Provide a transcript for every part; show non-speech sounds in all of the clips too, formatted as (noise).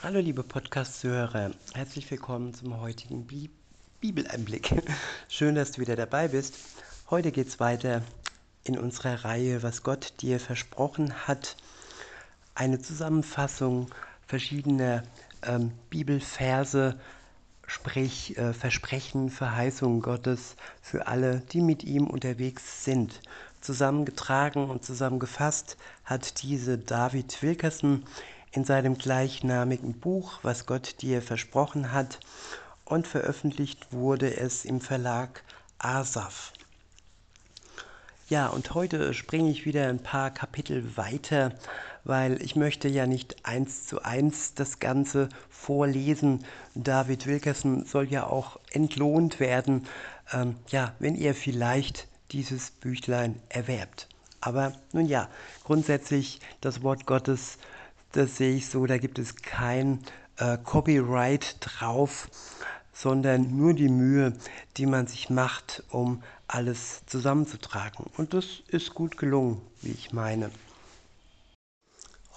Hallo liebe Podcast-Zuhörer, herzlich willkommen zum heutigen Bi Bibeleinblick. (laughs) Schön, dass du wieder dabei bist. Heute geht es weiter in unserer Reihe, was Gott dir versprochen hat. Eine Zusammenfassung verschiedener ähm, Bibelverse, sprich äh, Versprechen, Verheißungen Gottes für alle, die mit ihm unterwegs sind. Zusammengetragen und zusammengefasst hat diese David Wilkerson in seinem gleichnamigen Buch, was Gott dir versprochen hat, und veröffentlicht wurde es im Verlag Asaf. Ja, und heute springe ich wieder ein paar Kapitel weiter, weil ich möchte ja nicht eins zu eins das Ganze vorlesen. David Wilkerson soll ja auch entlohnt werden, ähm, ja, wenn ihr vielleicht dieses Büchlein erwerbt. Aber nun ja, grundsätzlich das Wort Gottes das sehe ich so, da gibt es kein äh, Copyright drauf, sondern nur die Mühe, die man sich macht, um alles zusammenzutragen. Und das ist gut gelungen, wie ich meine.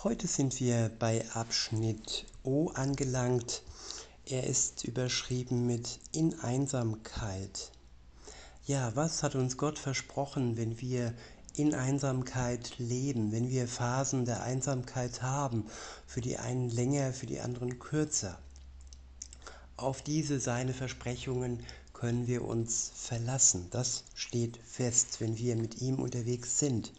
Heute sind wir bei Abschnitt O angelangt. Er ist überschrieben mit In Einsamkeit. Ja, was hat uns Gott versprochen, wenn wir in Einsamkeit leben, wenn wir Phasen der Einsamkeit haben, für die einen länger, für die anderen kürzer. Auf diese seine Versprechungen können wir uns verlassen. Das steht fest, wenn wir mit ihm unterwegs sind.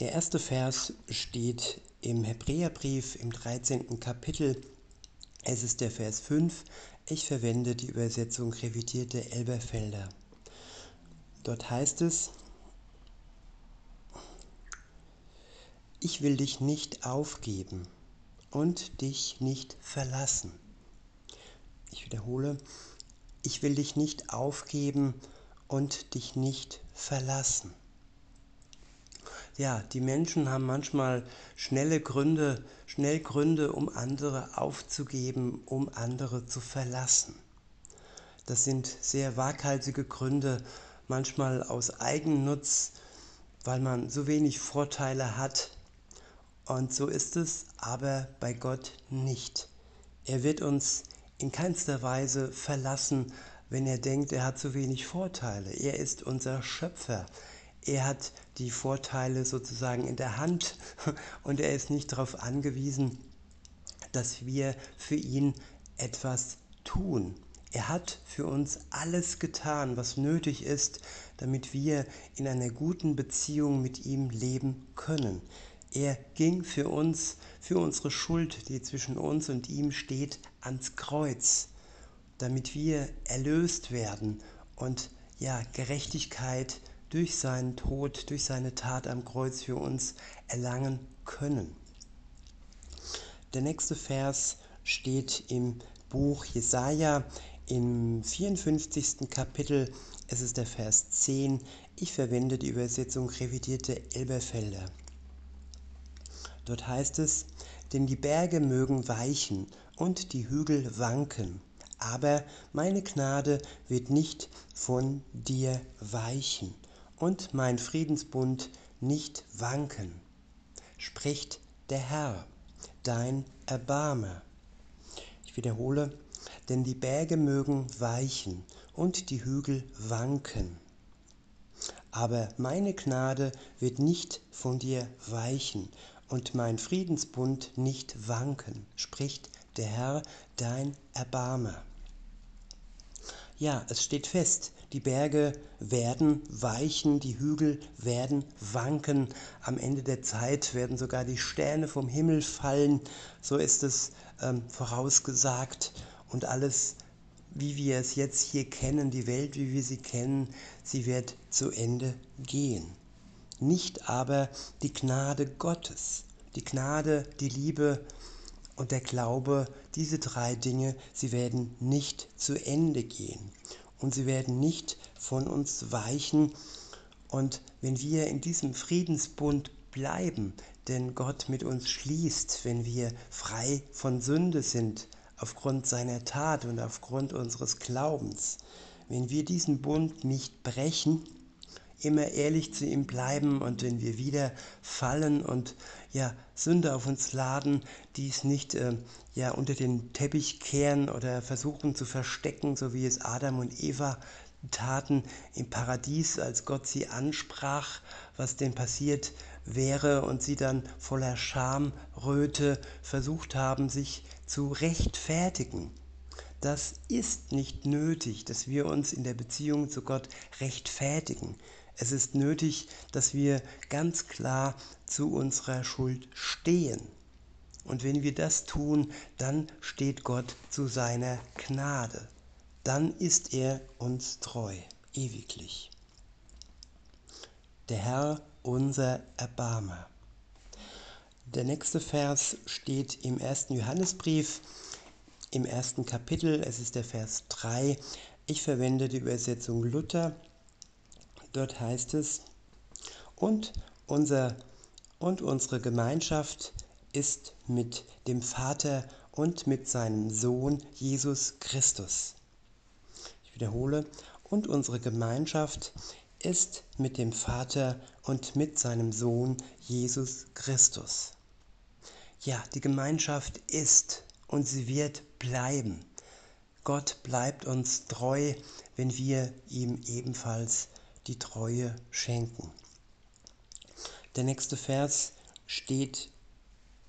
Der erste Vers steht im Hebräerbrief im 13. Kapitel. Es ist der Vers 5. Ich verwende die Übersetzung revidierte Elberfelder. Dort heißt es, Ich will dich nicht aufgeben und dich nicht verlassen. Ich wiederhole, ich will dich nicht aufgeben und dich nicht verlassen. Ja, die Menschen haben manchmal schnelle Gründe, schnell Gründe, um andere aufzugeben, um andere zu verlassen. Das sind sehr waghalsige Gründe, manchmal aus Eigennutz, weil man so wenig Vorteile hat, und so ist es aber bei Gott nicht. Er wird uns in keinster Weise verlassen, wenn er denkt, er hat zu wenig Vorteile. Er ist unser Schöpfer. Er hat die Vorteile sozusagen in der Hand (laughs) und er ist nicht darauf angewiesen, dass wir für ihn etwas tun. Er hat für uns alles getan, was nötig ist, damit wir in einer guten Beziehung mit ihm leben können. Er ging für uns, für unsere Schuld, die zwischen uns und ihm steht, ans Kreuz, damit wir erlöst werden und ja, Gerechtigkeit durch seinen Tod, durch seine Tat am Kreuz für uns erlangen können. Der nächste Vers steht im Buch Jesaja im 54. Kapitel. Es ist der Vers 10. Ich verwende die Übersetzung revidierte Elberfelder. Dort heißt es, denn die Berge mögen weichen und die Hügel wanken, aber meine Gnade wird nicht von dir weichen und mein Friedensbund nicht wanken, spricht der Herr, dein Erbarmer. Ich wiederhole, denn die Berge mögen weichen und die Hügel wanken. Aber meine Gnade wird nicht von dir weichen und mein Friedensbund nicht wanken, spricht der Herr, dein Erbarmer. Ja, es steht fest, die Berge werden weichen, die Hügel werden wanken, am Ende der Zeit werden sogar die Sterne vom Himmel fallen, so ist es ähm, vorausgesagt. Und alles, wie wir es jetzt hier kennen, die Welt, wie wir sie kennen, sie wird zu Ende gehen nicht aber die Gnade Gottes. Die Gnade, die Liebe und der Glaube, diese drei Dinge, sie werden nicht zu Ende gehen und sie werden nicht von uns weichen. Und wenn wir in diesem Friedensbund bleiben, denn Gott mit uns schließt, wenn wir frei von Sünde sind, aufgrund seiner Tat und aufgrund unseres Glaubens, wenn wir diesen Bund nicht brechen, immer ehrlich zu ihm bleiben und wenn wir wieder fallen und ja, Sünde auf uns laden, dies nicht äh, ja, unter den Teppich kehren oder versuchen zu verstecken, so wie es Adam und Eva taten im Paradies, als Gott sie ansprach, was denn passiert wäre und sie dann voller Schamröte versucht haben, sich zu rechtfertigen. Das ist nicht nötig, dass wir uns in der Beziehung zu Gott rechtfertigen. Es ist nötig, dass wir ganz klar zu unserer Schuld stehen. Und wenn wir das tun, dann steht Gott zu seiner Gnade. Dann ist er uns treu, ewiglich. Der Herr unser Erbarmer. Der nächste Vers steht im ersten Johannesbrief, im ersten Kapitel, es ist der Vers 3. Ich verwende die Übersetzung Luther. Dort heißt es, und, unser, und unsere Gemeinschaft ist mit dem Vater und mit seinem Sohn Jesus Christus. Ich wiederhole, und unsere Gemeinschaft ist mit dem Vater und mit seinem Sohn Jesus Christus. Ja, die Gemeinschaft ist und sie wird bleiben. Gott bleibt uns treu, wenn wir ihm ebenfalls die Treue schenken. Der nächste Vers steht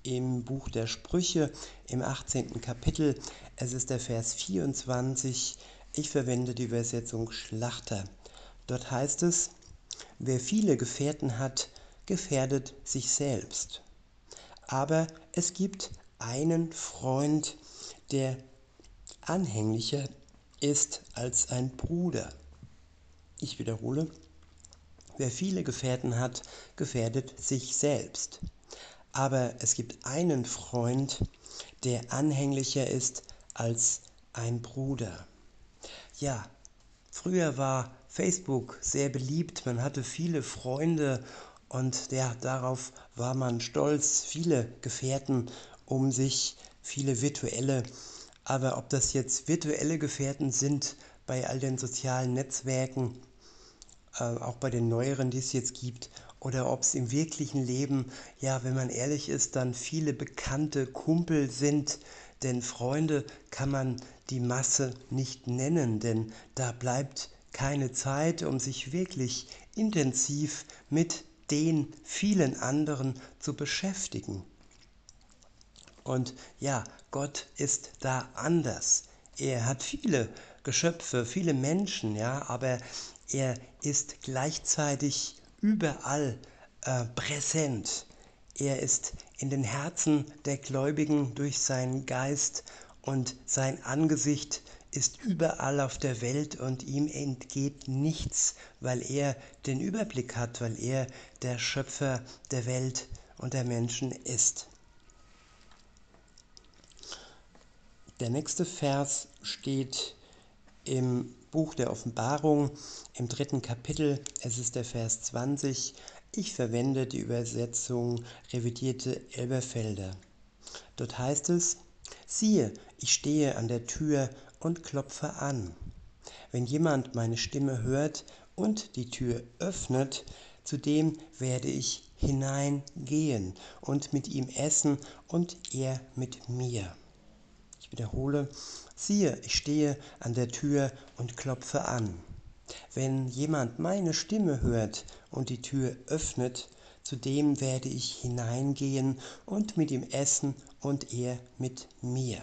im Buch der Sprüche im 18. Kapitel. Es ist der Vers 24. Ich verwende die Übersetzung Schlachter. Dort heißt es, wer viele Gefährten hat, gefährdet sich selbst. Aber es gibt einen Freund, der anhänglicher ist als ein Bruder. Ich wiederhole, wer viele Gefährten hat, gefährdet sich selbst. Aber es gibt einen Freund, der anhänglicher ist als ein Bruder. Ja, früher war Facebook sehr beliebt, man hatte viele Freunde und ja, darauf war man stolz, viele Gefährten um sich, viele virtuelle. Aber ob das jetzt virtuelle Gefährten sind bei all den sozialen Netzwerken, äh, auch bei den neueren, die es jetzt gibt, oder ob es im wirklichen Leben, ja, wenn man ehrlich ist, dann viele bekannte Kumpel sind, denn Freunde kann man die Masse nicht nennen, denn da bleibt keine Zeit, um sich wirklich intensiv mit den vielen anderen zu beschäftigen. Und ja, Gott ist da anders. Er hat viele Geschöpfe, viele Menschen, ja, aber er ist gleichzeitig überall äh, präsent. Er ist in den Herzen der Gläubigen durch seinen Geist und sein Angesicht ist überall auf der Welt und ihm entgeht nichts, weil er den Überblick hat, weil er der Schöpfer der Welt und der Menschen ist. Der nächste Vers steht im Buch der Offenbarung im dritten Kapitel. Es ist der Vers 20. Ich verwende die Übersetzung revidierte Elberfelder. Dort heißt es, siehe, ich stehe an der Tür und klopfe an. Wenn jemand meine Stimme hört und die Tür öffnet, zu dem werde ich hineingehen und mit ihm essen und er mit mir. Ich wiederhole, siehe, ich stehe an der Tür und klopfe an. Wenn jemand meine Stimme hört und die Tür öffnet, zu dem werde ich hineingehen und mit ihm essen und er mit mir.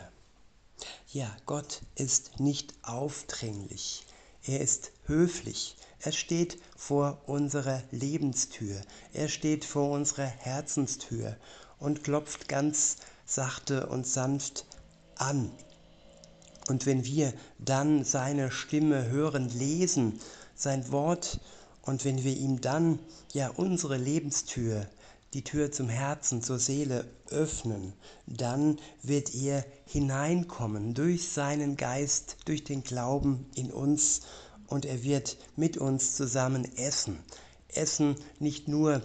Ja, Gott ist nicht aufdringlich. Er ist höflich. Er steht vor unserer Lebenstür. Er steht vor unserer Herzenstür und klopft ganz sachte und sanft an. Und wenn wir dann seine Stimme hören, lesen, sein Wort, und wenn wir ihm dann ja unsere Lebenstür die Tür zum Herzen, zur Seele öffnen, dann wird er hineinkommen durch seinen Geist, durch den Glauben in uns und er wird mit uns zusammen essen. Essen nicht nur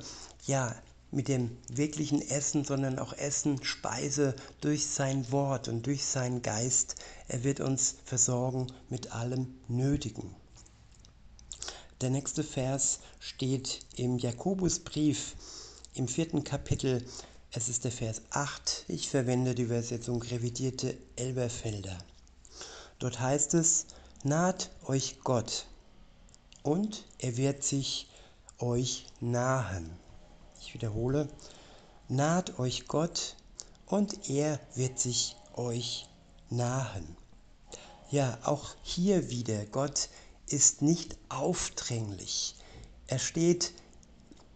ja mit dem wirklichen Essen, sondern auch Essen, Speise durch sein Wort und durch seinen Geist. Er wird uns versorgen mit allem Nötigen. Der nächste Vers steht im Jakobusbrief im vierten Kapitel. Es ist der Vers 8. Ich verwende die Übersetzung revidierte Elberfelder. Dort heißt es, naht euch Gott und er wird sich euch nahen. Wiederhole, naht euch Gott und er wird sich euch nahen. Ja, auch hier wieder, Gott ist nicht aufdringlich. Er steht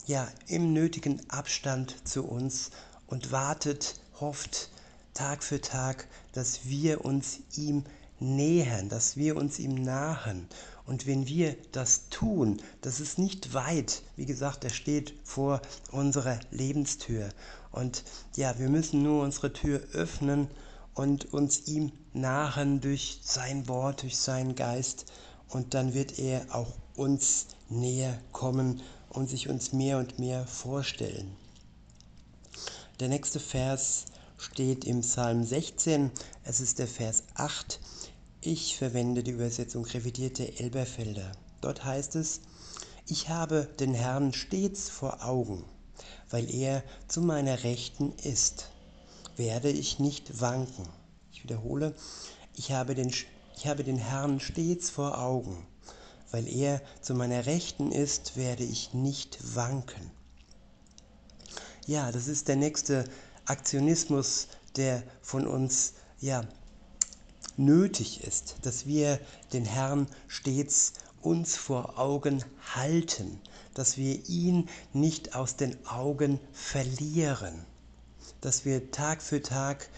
ja im nötigen Abstand zu uns und wartet, hofft Tag für Tag, dass wir uns ihm nähern, dass wir uns ihm nahen. Und wenn wir das tun, das ist nicht weit. Wie gesagt, er steht vor unserer Lebenstür. Und ja, wir müssen nur unsere Tür öffnen und uns ihm nahen durch sein Wort, durch seinen Geist. Und dann wird er auch uns näher kommen und sich uns mehr und mehr vorstellen. Der nächste Vers steht im Psalm 16, es ist der Vers 8. Ich verwende die Übersetzung revidierte Elberfelder. Dort heißt es, ich habe den Herrn stets vor Augen, weil er zu meiner Rechten ist, werde ich nicht wanken. Ich wiederhole, ich habe den, ich habe den Herrn stets vor Augen, weil er zu meiner Rechten ist, werde ich nicht wanken. Ja, das ist der nächste Aktionismus, der von uns ja nötig ist, dass wir den Herrn stets uns vor Augen halten, dass wir ihn nicht aus den Augen verlieren, dass wir Tag für Tag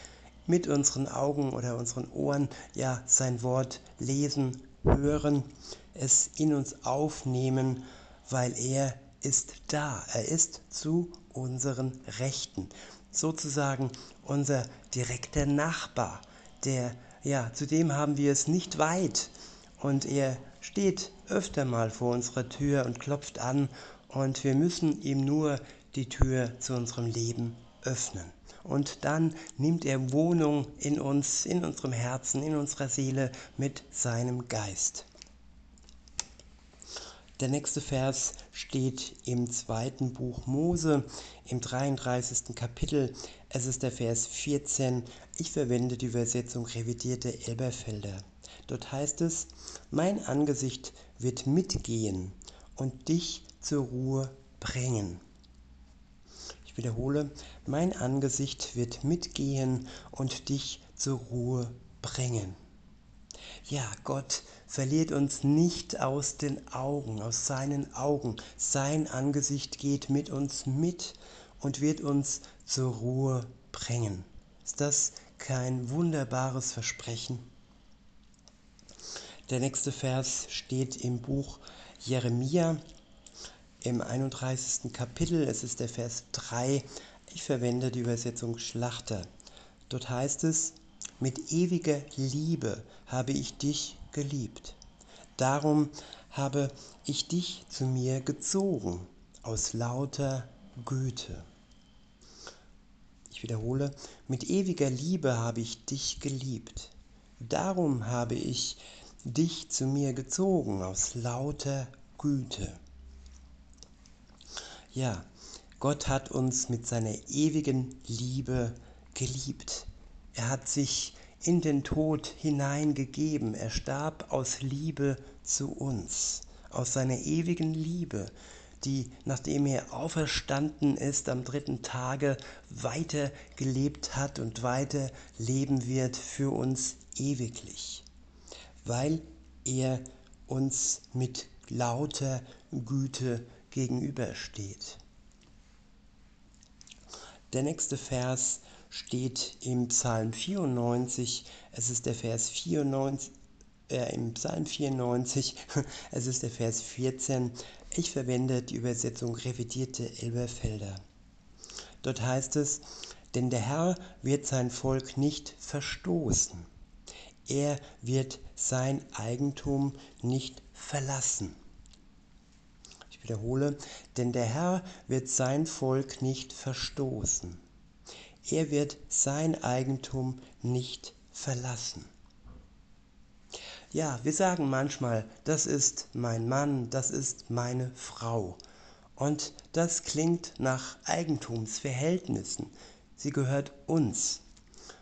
mit unseren Augen oder unseren Ohren ja sein Wort lesen, hören, es in uns aufnehmen, weil er ist da, er ist zu unseren Rechten, sozusagen unser direkter Nachbar, der ja, zudem haben wir es nicht weit und er steht öfter mal vor unserer Tür und klopft an und wir müssen ihm nur die Tür zu unserem Leben öffnen. Und dann nimmt er Wohnung in uns, in unserem Herzen, in unserer Seele mit seinem Geist. Der nächste Vers steht im zweiten Buch Mose, im 33. Kapitel. Es ist der Vers 14. Ich verwende die Übersetzung revidierte Elberfelder. Dort heißt es, mein Angesicht wird mitgehen und dich zur Ruhe bringen. Ich wiederhole, mein Angesicht wird mitgehen und dich zur Ruhe bringen. Ja, Gott verliert uns nicht aus den Augen, aus seinen Augen. Sein Angesicht geht mit uns mit und wird uns zur Ruhe bringen. Ist das kein wunderbares Versprechen? Der nächste Vers steht im Buch Jeremia im 31. Kapitel. Es ist der Vers 3. Ich verwende die Übersetzung Schlachter. Dort heißt es, mit ewiger Liebe habe ich dich geliebt. Darum habe ich dich zu mir gezogen aus lauter Güte. Ich wiederhole, mit ewiger Liebe habe ich dich geliebt. Darum habe ich dich zu mir gezogen aus lauter Güte. Ja, Gott hat uns mit seiner ewigen Liebe geliebt. Er hat sich in den Tod hineingegeben. Er starb aus Liebe zu uns, aus seiner ewigen Liebe, die, nachdem er auferstanden ist, am dritten Tage weiter gelebt hat und weiter leben wird für uns ewiglich, weil er uns mit lauter Güte gegenübersteht. Der nächste Vers steht im Psalm 94, es ist der Vers 94, äh, im Psalm 94, (laughs) es ist der Vers 14. Ich verwende die Übersetzung revidierte Elberfelder. Dort heißt es, denn der Herr wird sein Volk nicht verstoßen. Er wird sein Eigentum nicht verlassen. Ich wiederhole, denn der Herr wird sein Volk nicht verstoßen. Er wird sein Eigentum nicht verlassen. Ja, wir sagen manchmal, das ist mein Mann, das ist meine Frau. Und das klingt nach Eigentumsverhältnissen. Sie gehört uns.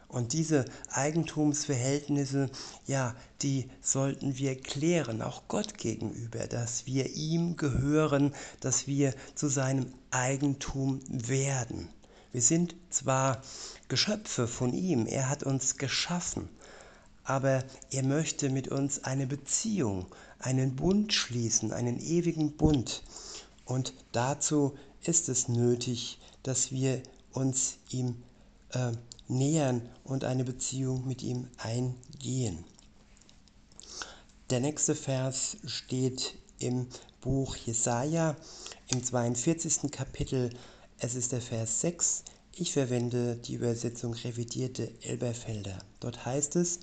Und diese Eigentumsverhältnisse, ja, die sollten wir klären, auch Gott gegenüber, dass wir ihm gehören, dass wir zu seinem Eigentum werden. Wir sind zwar Geschöpfe von ihm, er hat uns geschaffen, aber er möchte mit uns eine Beziehung, einen Bund schließen, einen ewigen Bund. Und dazu ist es nötig, dass wir uns ihm äh, nähern und eine Beziehung mit ihm eingehen. Der nächste Vers steht im Buch Jesaja im 42. Kapitel. Es ist der Vers 6. Ich verwende die Übersetzung revidierte Elberfelder. Dort heißt es,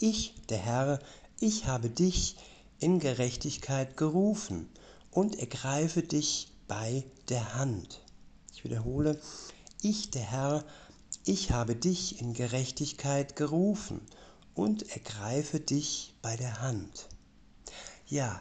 ich, der Herr, ich habe dich in Gerechtigkeit gerufen und ergreife dich bei der Hand. Ich wiederhole, ich, der Herr, ich habe dich in Gerechtigkeit gerufen und ergreife dich bei der Hand. Ja,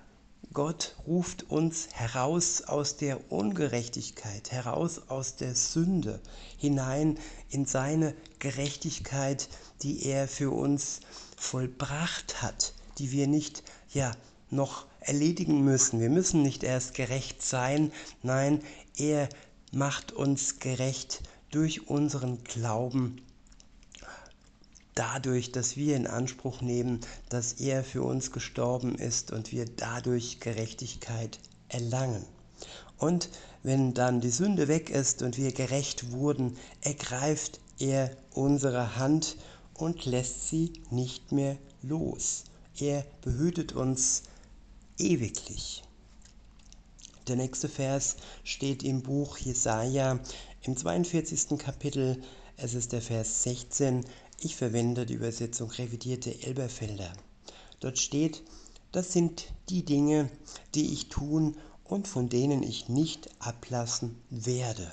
Gott ruft uns heraus aus der Ungerechtigkeit, heraus aus der Sünde, hinein in seine Gerechtigkeit, die er für uns vollbracht hat, die wir nicht ja noch erledigen müssen. Wir müssen nicht erst gerecht sein, nein, er macht uns gerecht durch unseren Glauben, dadurch, dass wir in Anspruch nehmen, dass er für uns gestorben ist und wir dadurch Gerechtigkeit erlangen. Und wenn dann die Sünde weg ist und wir gerecht wurden, ergreift er unsere Hand und lässt sie nicht mehr los. Er behütet uns ewiglich. Der nächste Vers steht im Buch Jesaja im 42. Kapitel. Es ist der Vers 16. Ich verwende die Übersetzung revidierte Elberfelder. Dort steht, das sind die Dinge, die ich tun und von denen ich nicht ablassen werde.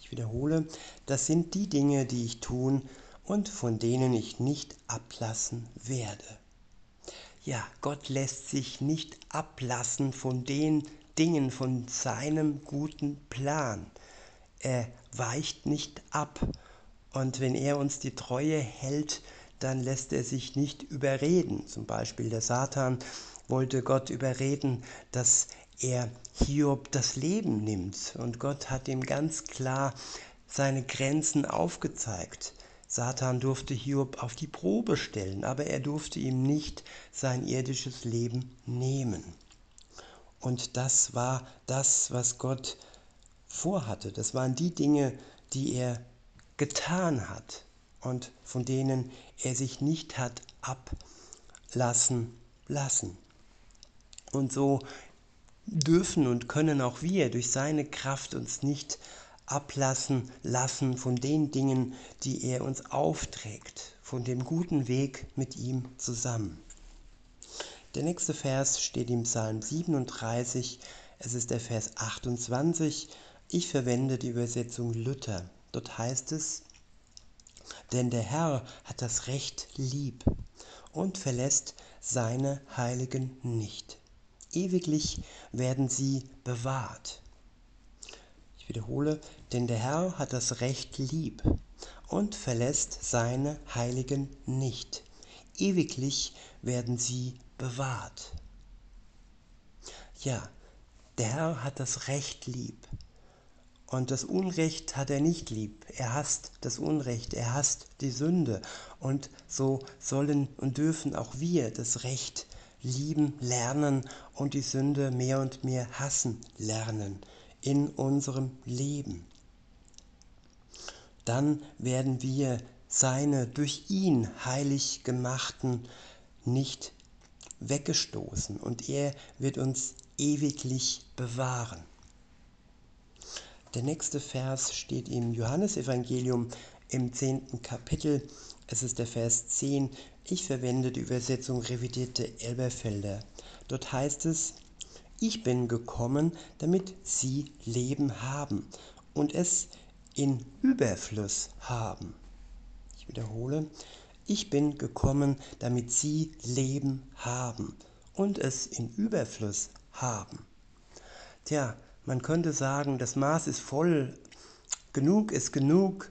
Ich wiederhole, das sind die Dinge, die ich tun und von denen ich nicht ablassen werde. Ja, Gott lässt sich nicht ablassen von den Dingen, von seinem guten Plan. Er weicht nicht ab. Und wenn er uns die Treue hält, dann lässt er sich nicht überreden. Zum Beispiel der Satan wollte Gott überreden, dass er Hiob das Leben nimmt. Und Gott hat ihm ganz klar seine Grenzen aufgezeigt. Satan durfte Hiob auf die Probe stellen, aber er durfte ihm nicht sein irdisches Leben nehmen. Und das war das, was Gott vorhatte. Das waren die Dinge, die er getan hat und von denen er sich nicht hat ablassen lassen. Und so dürfen und können auch wir durch seine Kraft uns nicht ablassen lassen von den Dingen, die er uns aufträgt, von dem guten Weg mit ihm zusammen. Der nächste Vers steht im Psalm 37, es ist der Vers 28. Ich verwende die Übersetzung Luther. Dort heißt es, denn der Herr hat das Recht lieb und verlässt seine Heiligen nicht. Ewiglich werden sie bewahrt wiederhole, denn der Herr hat das Recht lieb und verlässt seine Heiligen nicht. Ewiglich werden sie bewahrt. Ja, der Herr hat das Recht lieb. Und das Unrecht hat er nicht lieb. Er hasst das Unrecht, er hasst die Sünde. Und so sollen und dürfen auch wir das Recht lieben lernen und die Sünde mehr und mehr hassen lernen in unserem Leben. Dann werden wir seine durch ihn heilig gemachten nicht weggestoßen und er wird uns ewiglich bewahren. Der nächste Vers steht im Johannesevangelium im zehnten Kapitel. Es ist der Vers 10. Ich verwende die Übersetzung revidierte Elberfelder. Dort heißt es, ich bin gekommen, damit sie Leben haben und es in Überfluss haben. Ich wiederhole, Ich bin gekommen, damit sie Leben haben und es in Überfluss haben. Tja, man könnte sagen, das Maß ist voll, genug ist genug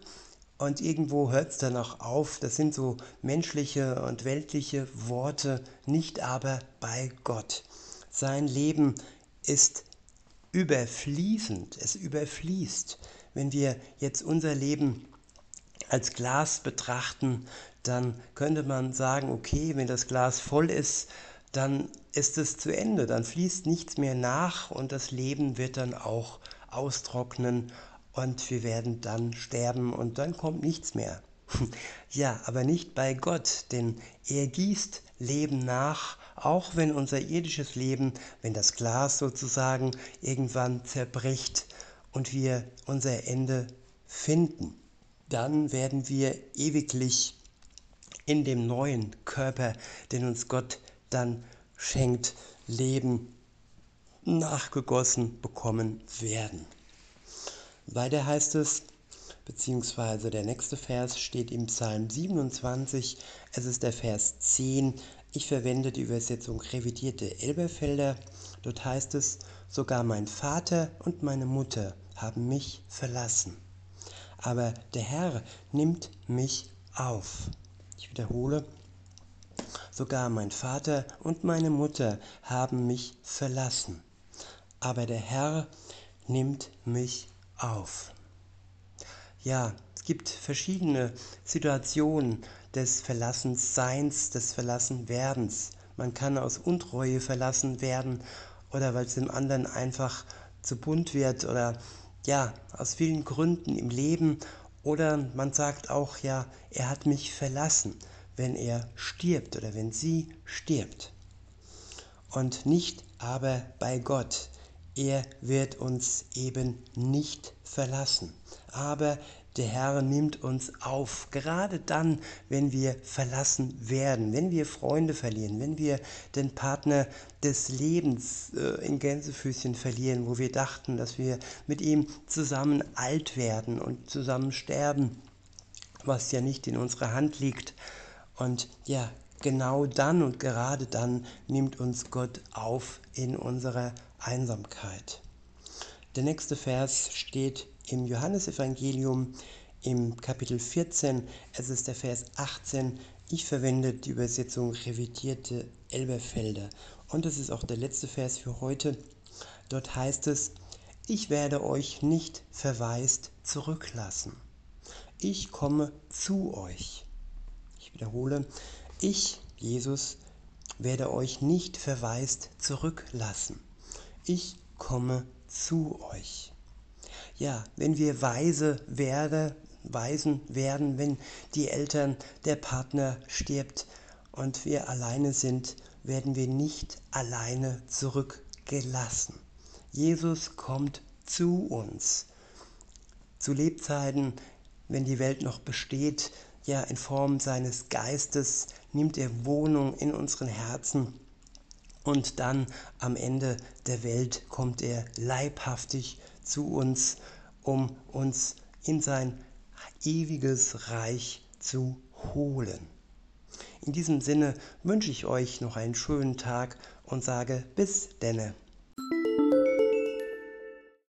und irgendwo hört es dann auch auf. Das sind so menschliche und weltliche Worte, nicht aber bei Gott. Sein Leben ist überfließend, es überfließt. Wenn wir jetzt unser Leben als Glas betrachten, dann könnte man sagen, okay, wenn das Glas voll ist, dann ist es zu Ende, dann fließt nichts mehr nach und das Leben wird dann auch austrocknen und wir werden dann sterben und dann kommt nichts mehr. (laughs) ja, aber nicht bei Gott, denn er gießt Leben nach, auch wenn unser irdisches Leben, wenn das Glas sozusagen irgendwann zerbricht und wir unser Ende finden, dann werden wir ewiglich in dem neuen Körper, den uns Gott dann schenkt, Leben nachgegossen bekommen werden. Weiter heißt es, beziehungsweise der nächste Vers steht im Psalm 27, es ist der Vers 10. Ich verwende die Übersetzung revidierte Elberfelder. Dort heißt es, sogar mein Vater und meine Mutter haben mich verlassen. Aber der Herr nimmt mich auf. Ich wiederhole, sogar mein Vater und meine Mutter haben mich verlassen. Aber der Herr nimmt mich auf. Ja, es gibt verschiedene Situationen des Verlassensseins, des Verlassenwerdens. Man kann aus Untreue verlassen werden oder weil es dem anderen einfach zu bunt wird oder ja, aus vielen Gründen im Leben oder man sagt auch ja, er hat mich verlassen, wenn er stirbt oder wenn sie stirbt. Und nicht aber bei Gott. Er wird uns eben nicht verlassen. Aber der Herr nimmt uns auf, gerade dann, wenn wir verlassen werden, wenn wir Freunde verlieren, wenn wir den Partner des Lebens äh, in Gänsefüßchen verlieren, wo wir dachten, dass wir mit ihm zusammen alt werden und zusammen sterben, was ja nicht in unserer Hand liegt. Und ja, genau dann und gerade dann nimmt uns Gott auf in unserer Einsamkeit. Der nächste Vers steht im Johannesevangelium im Kapitel 14. Es ist der Vers 18. Ich verwende die Übersetzung revidierte Elberfelder. Und es ist auch der letzte Vers für heute. Dort heißt es, ich werde euch nicht verwaist zurücklassen. Ich komme zu euch. Ich wiederhole, ich, Jesus, werde euch nicht verwaist zurücklassen ich komme zu euch. Ja, wenn wir weise werde, Waisen werden, wenn die Eltern, der Partner stirbt und wir alleine sind, werden wir nicht alleine zurückgelassen. Jesus kommt zu uns. Zu Lebzeiten, wenn die Welt noch besteht, ja in Form seines Geistes, nimmt er Wohnung in unseren Herzen und dann am Ende der Welt kommt er leibhaftig zu uns, um uns in sein ewiges Reich zu holen. In diesem Sinne wünsche ich euch noch einen schönen Tag und sage bis denne.